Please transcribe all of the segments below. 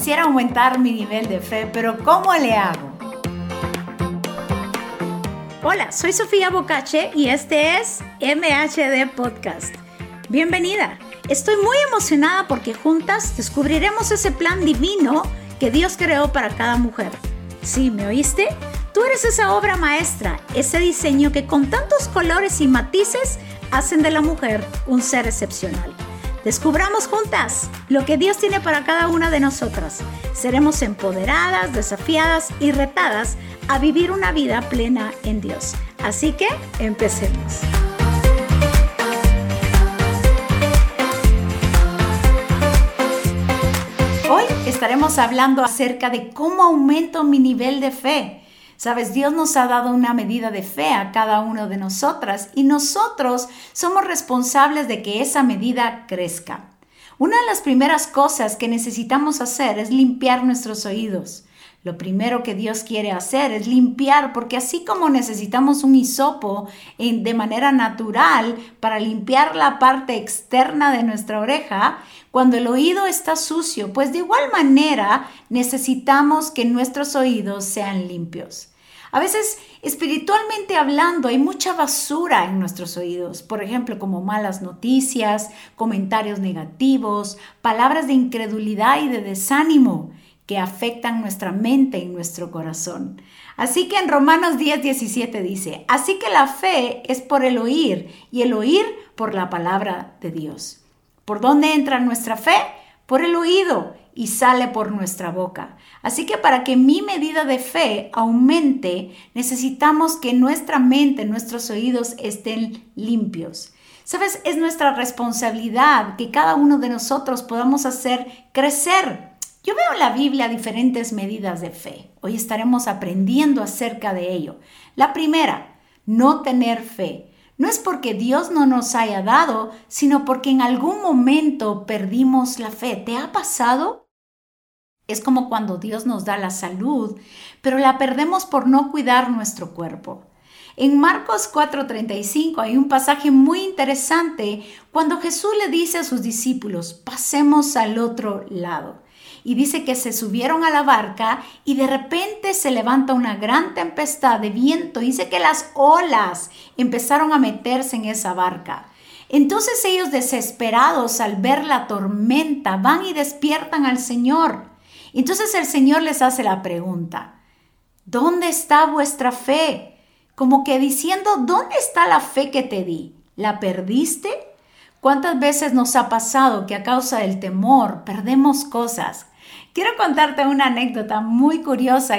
Quisiera aumentar mi nivel de fe, pero ¿cómo le hago? Hola, soy Sofía Bocache y este es MHD Podcast. Bienvenida. Estoy muy emocionada porque juntas descubriremos ese plan divino que Dios creó para cada mujer. ¿Sí, me oíste? Tú eres esa obra maestra, ese diseño que con tantos colores y matices hacen de la mujer un ser excepcional. Descubramos juntas lo que Dios tiene para cada una de nosotras. Seremos empoderadas, desafiadas y retadas a vivir una vida plena en Dios. Así que empecemos. Hoy estaremos hablando acerca de cómo aumento mi nivel de fe. Sabes, Dios nos ha dado una medida de fe a cada uno de nosotras y nosotros somos responsables de que esa medida crezca. Una de las primeras cosas que necesitamos hacer es limpiar nuestros oídos. Lo primero que Dios quiere hacer es limpiar, porque así como necesitamos un hisopo de manera natural para limpiar la parte externa de nuestra oreja, cuando el oído está sucio, pues de igual manera necesitamos que nuestros oídos sean limpios. A veces, espiritualmente hablando, hay mucha basura en nuestros oídos, por ejemplo, como malas noticias, comentarios negativos, palabras de incredulidad y de desánimo que afectan nuestra mente y nuestro corazón. Así que en Romanos 10, 17 dice, así que la fe es por el oír y el oír por la palabra de Dios. ¿Por dónde entra nuestra fe? Por el oído y sale por nuestra boca. Así que para que mi medida de fe aumente, necesitamos que nuestra mente, nuestros oídos estén limpios. Sabes, es nuestra responsabilidad que cada uno de nosotros podamos hacer crecer. Yo veo en la Biblia diferentes medidas de fe. Hoy estaremos aprendiendo acerca de ello. La primera, no tener fe. No es porque Dios no nos haya dado, sino porque en algún momento perdimos la fe. ¿Te ha pasado? Es como cuando Dios nos da la salud, pero la perdemos por no cuidar nuestro cuerpo. En Marcos 4:35 hay un pasaje muy interesante cuando Jesús le dice a sus discípulos, pasemos al otro lado y dice que se subieron a la barca y de repente se levanta una gran tempestad de viento. Dice que las olas empezaron a meterse en esa barca. Entonces ellos desesperados al ver la tormenta van y despiertan al Señor. Entonces el Señor les hace la pregunta, ¿dónde está vuestra fe? Como que diciendo, ¿dónde está la fe que te di? ¿La perdiste? ¿Cuántas veces nos ha pasado que a causa del temor perdemos cosas? Quiero contarte una anécdota muy curiosa,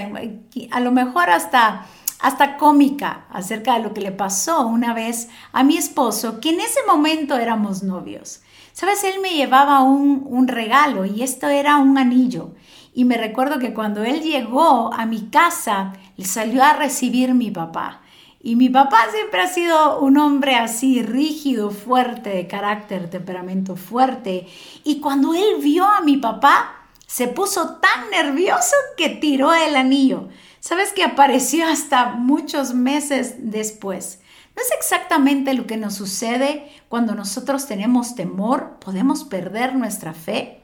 a lo mejor hasta, hasta cómica, acerca de lo que le pasó una vez a mi esposo, que en ese momento éramos novios. Sabes, él me llevaba un, un regalo y esto era un anillo. Y me recuerdo que cuando él llegó a mi casa, le salió a recibir mi papá. Y mi papá siempre ha sido un hombre así, rígido, fuerte, de carácter, temperamento fuerte. Y cuando él vio a mi papá, se puso tan nervioso que tiró el anillo. Sabes que apareció hasta muchos meses después. No es exactamente lo que nos sucede cuando nosotros tenemos temor, podemos perder nuestra fe.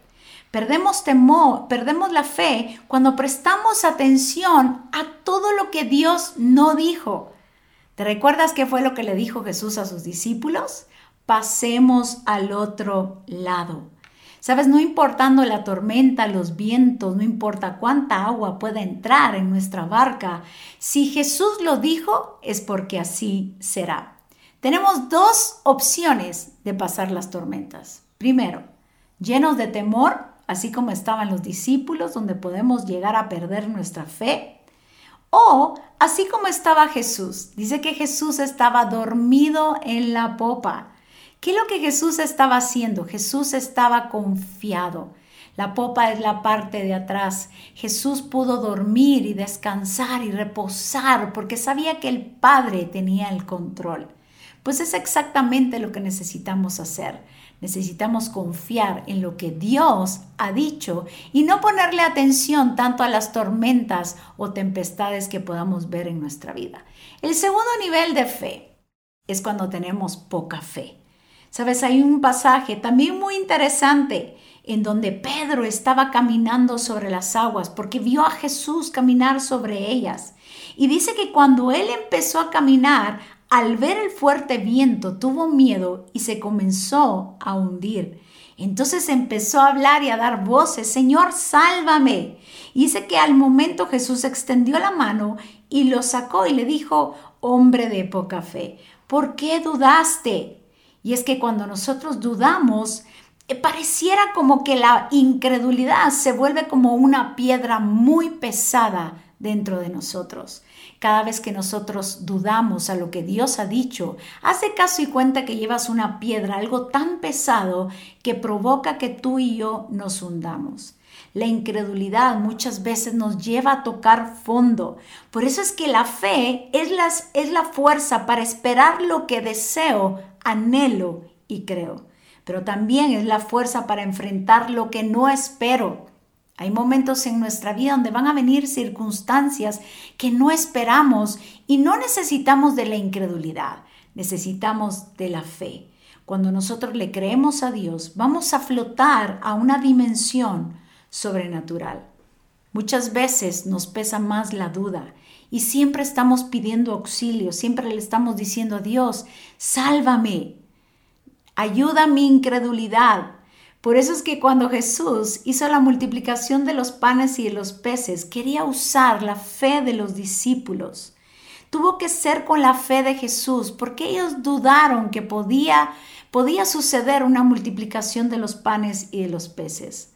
Perdemos temor, perdemos la fe cuando prestamos atención a todo lo que Dios no dijo. ¿Te recuerdas qué fue lo que le dijo Jesús a sus discípulos? Pasemos al otro lado. Sabes, no importando la tormenta, los vientos, no importa cuánta agua pueda entrar en nuestra barca, si Jesús lo dijo, es porque así será. Tenemos dos opciones de pasar las tormentas. Primero, llenos de temor, así como estaban los discípulos, donde podemos llegar a perder nuestra fe. O así como estaba Jesús. Dice que Jesús estaba dormido en la popa. ¿Qué es lo que Jesús estaba haciendo? Jesús estaba confiado. La popa es la parte de atrás. Jesús pudo dormir y descansar y reposar porque sabía que el Padre tenía el control. Pues es exactamente lo que necesitamos hacer. Necesitamos confiar en lo que Dios ha dicho y no ponerle atención tanto a las tormentas o tempestades que podamos ver en nuestra vida. El segundo nivel de fe es cuando tenemos poca fe. Sabes, hay un pasaje también muy interesante en donde Pedro estaba caminando sobre las aguas, porque vio a Jesús caminar sobre ellas. Y dice que cuando él empezó a caminar, al ver el fuerte viento, tuvo miedo y se comenzó a hundir. Entonces empezó a hablar y a dar voces, Señor, sálvame. Y dice que al momento Jesús extendió la mano y lo sacó y le dijo, hombre de poca fe, ¿por qué dudaste? Y es que cuando nosotros dudamos, eh, pareciera como que la incredulidad se vuelve como una piedra muy pesada dentro de nosotros. Cada vez que nosotros dudamos a lo que Dios ha dicho, hace caso y cuenta que llevas una piedra, algo tan pesado que provoca que tú y yo nos hundamos. La incredulidad muchas veces nos lleva a tocar fondo. Por eso es que la fe es, es la fuerza para esperar lo que deseo, anhelo y creo. Pero también es la fuerza para enfrentar lo que no espero hay momentos en nuestra vida donde van a venir circunstancias que no esperamos y no necesitamos de la incredulidad, necesitamos de la fe. Cuando nosotros le creemos a Dios, vamos a flotar a una dimensión sobrenatural. Muchas veces nos pesa más la duda y siempre estamos pidiendo auxilio, siempre le estamos diciendo a Dios, sálvame, ayuda mi incredulidad, por eso es que cuando Jesús hizo la multiplicación de los panes y de los peces, quería usar la fe de los discípulos. Tuvo que ser con la fe de Jesús, porque ellos dudaron que podía, podía suceder una multiplicación de los panes y de los peces.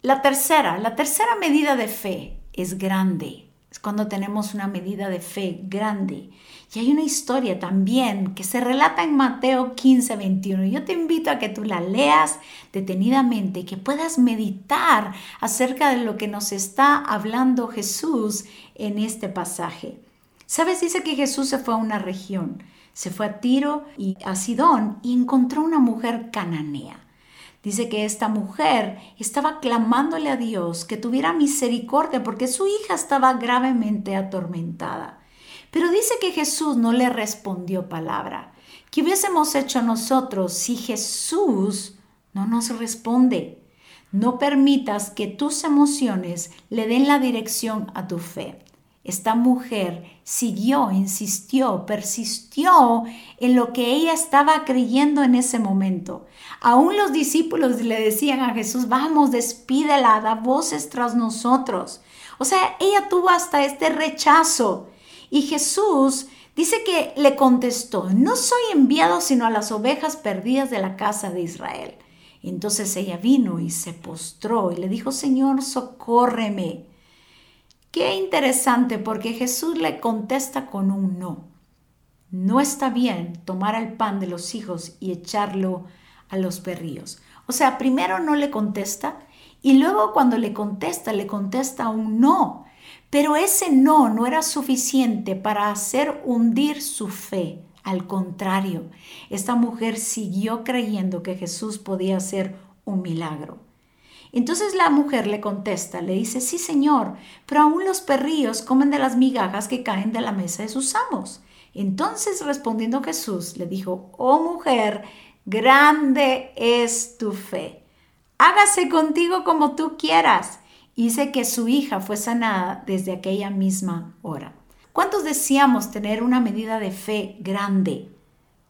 La tercera, la tercera medida de fe es grande. Es cuando tenemos una medida de fe grande. Y hay una historia también que se relata en Mateo 15, 21. Yo te invito a que tú la leas detenidamente que puedas meditar acerca de lo que nos está hablando Jesús en este pasaje. Sabes, dice que Jesús se fue a una región, se fue a Tiro y a Sidón y encontró una mujer cananea. Dice que esta mujer estaba clamándole a Dios que tuviera misericordia porque su hija estaba gravemente atormentada. Pero dice que Jesús no le respondió palabra. ¿Qué hubiésemos hecho nosotros si Jesús no nos responde? No permitas que tus emociones le den la dirección a tu fe. Esta mujer siguió, insistió, persistió en lo que ella estaba creyendo en ese momento. Aún los discípulos le decían a Jesús, vamos, despídela, da voces tras nosotros. O sea, ella tuvo hasta este rechazo. Y Jesús dice que le contestó, no soy enviado sino a las ovejas perdidas de la casa de Israel. entonces ella vino y se postró y le dijo, Señor, socórreme. Qué interesante porque Jesús le contesta con un no. No está bien tomar el pan de los hijos y echarlo a los perrillos. O sea, primero no le contesta y luego cuando le contesta, le contesta un no. Pero ese no no era suficiente para hacer hundir su fe. Al contrario, esta mujer siguió creyendo que Jesús podía hacer un milagro. Entonces la mujer le contesta, le dice, sí señor, pero aún los perrillos comen de las migajas que caen de la mesa de sus amos. Entonces respondiendo Jesús le dijo, oh mujer, grande es tu fe. Hágase contigo como tú quieras hice que su hija fue sanada desde aquella misma hora. ¿Cuántos deseamos tener una medida de fe grande?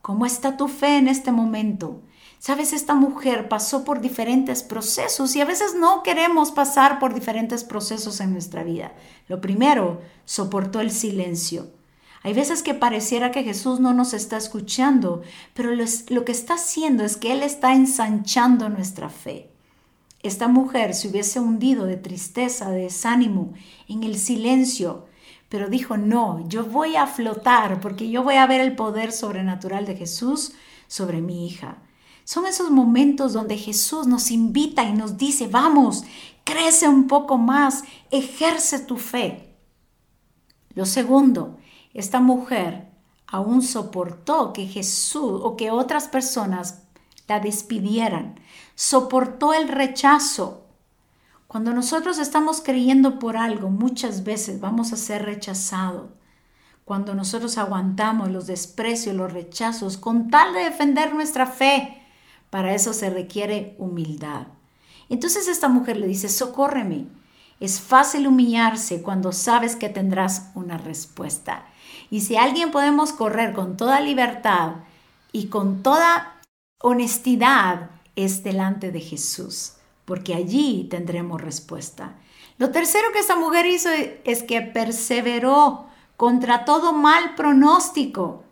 ¿Cómo está tu fe en este momento? Sabes, esta mujer pasó por diferentes procesos y a veces no queremos pasar por diferentes procesos en nuestra vida. Lo primero, soportó el silencio. Hay veces que pareciera que Jesús no nos está escuchando, pero lo, que está haciendo es que Él está ensanchando nuestra fe esta mujer se hubiese hundido de tristeza, de desánimo, en el silencio, pero dijo, no, yo voy a flotar porque yo voy a ver el poder sobrenatural de Jesús sobre mi hija. Son esos momentos donde Jesús nos invita y nos dice, vamos, crece un poco más, ejerce tu fe. Lo segundo, esta mujer aún soportó que Jesús o que otras personas la despidieran, soportó el rechazo. Cuando nosotros estamos creyendo por algo, muchas veces vamos a ser rechazados. Cuando nosotros aguantamos los desprecios, los rechazos, con tal de defender nuestra fe, para eso se requiere humildad. Entonces esta mujer le dice, socórreme. Es fácil humillarse cuando sabes que tendrás una respuesta. Y si alguien podemos correr con toda libertad y con toda honestidad, es delante de Jesús, porque allí tendremos respuesta. Lo tercero que esta mujer hizo es que perseveró contra todo mal pronóstico.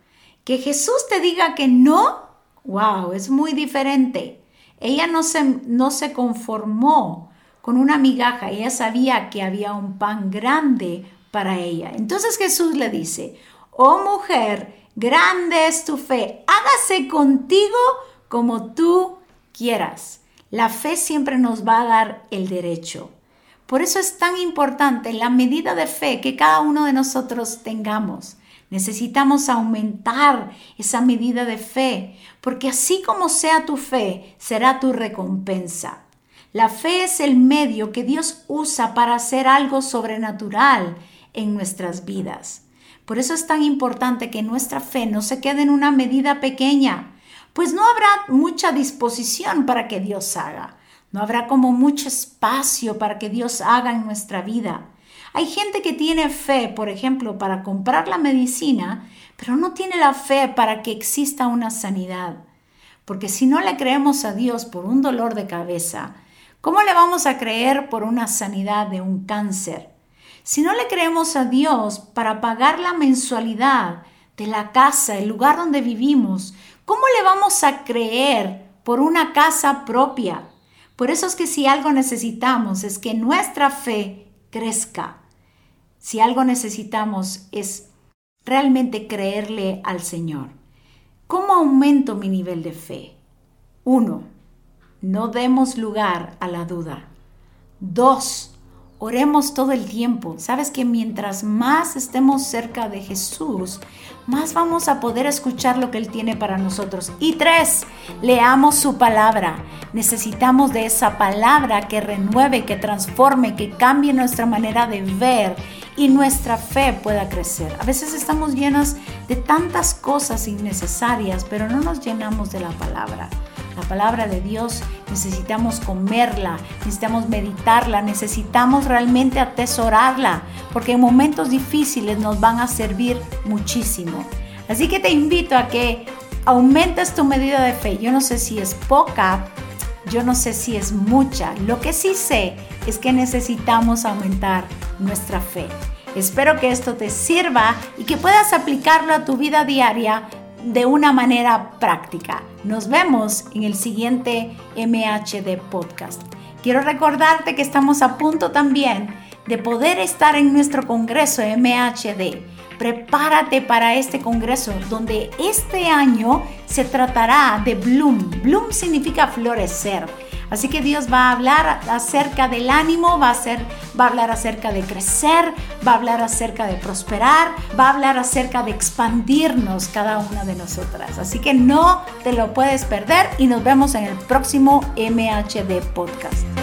Que Jesús te diga que no, wow, es muy diferente. Ella no se, no se conformó con una migaja, ella sabía que había un pan grande para ella. Entonces Jesús le dice, oh mujer, grande es tu fe, hágase contigo como tú quieras. La fe siempre nos va a dar el derecho. Por eso es tan importante la medida de fe que cada uno de nosotros tengamos. Necesitamos aumentar esa medida de fe, porque así como sea tu fe, será tu recompensa. La fe es el medio que Dios usa para hacer algo sobrenatural en nuestras vidas. Por eso es tan importante que nuestra fe no se quede en una medida pequeña, pues no habrá mucha disposición para que Dios haga. No habrá como mucho espacio para que Dios haga en nuestra vida. Hay gente que tiene fe, por ejemplo, para comprar la medicina, pero no tiene la fe para que exista una sanidad. Porque si no le creemos a Dios por un dolor de cabeza, ¿cómo le vamos a creer por una sanidad de un cáncer? Si no le creemos a Dios para pagar la mensualidad de la casa, el lugar donde vivimos, ¿cómo le vamos a creer por una casa propia? Por eso es que si algo necesitamos es que nuestra fe crezca. Si algo necesitamos es realmente creerle al Señor. ¿Cómo aumento mi nivel de fe? Uno, no demos lugar a la duda. Dos, Oremos todo el tiempo. Sabes que mientras más estemos cerca de Jesús, más vamos a poder escuchar lo que Él tiene para nosotros. Y tres, leamos su palabra. Necesitamos de esa palabra que renueve, que transforme, que cambie nuestra manera de ver y nuestra fe pueda crecer. A veces estamos llenos de tantas cosas innecesarias, pero no nos llenamos de la palabra. La palabra de Dios necesitamos comerla, necesitamos meditarla, necesitamos realmente atesorarla, porque en momentos difíciles nos van a servir muchísimo. Así que te invito a que aumentes tu medida de fe. Yo no sé si es poca, yo no sé si es mucha. Lo que sí sé es que necesitamos aumentar nuestra fe. Espero que esto te sirva y que puedas aplicarlo a tu vida diaria de una manera práctica. Nos vemos en el siguiente MHD podcast. Quiero recordarte que estamos a punto también de poder estar en nuestro congreso MHD. Prepárate para este congreso donde este año se tratará de Bloom. Bloom significa florecer Así que Dios va a hablar acerca del ánimo, va a, ser, va a hablar acerca de crecer, va a hablar acerca de prosperar, va a hablar acerca de expandirnos cada una de nosotras. Así que no te lo puedes perder y nos vemos en el próximo MHD Podcast.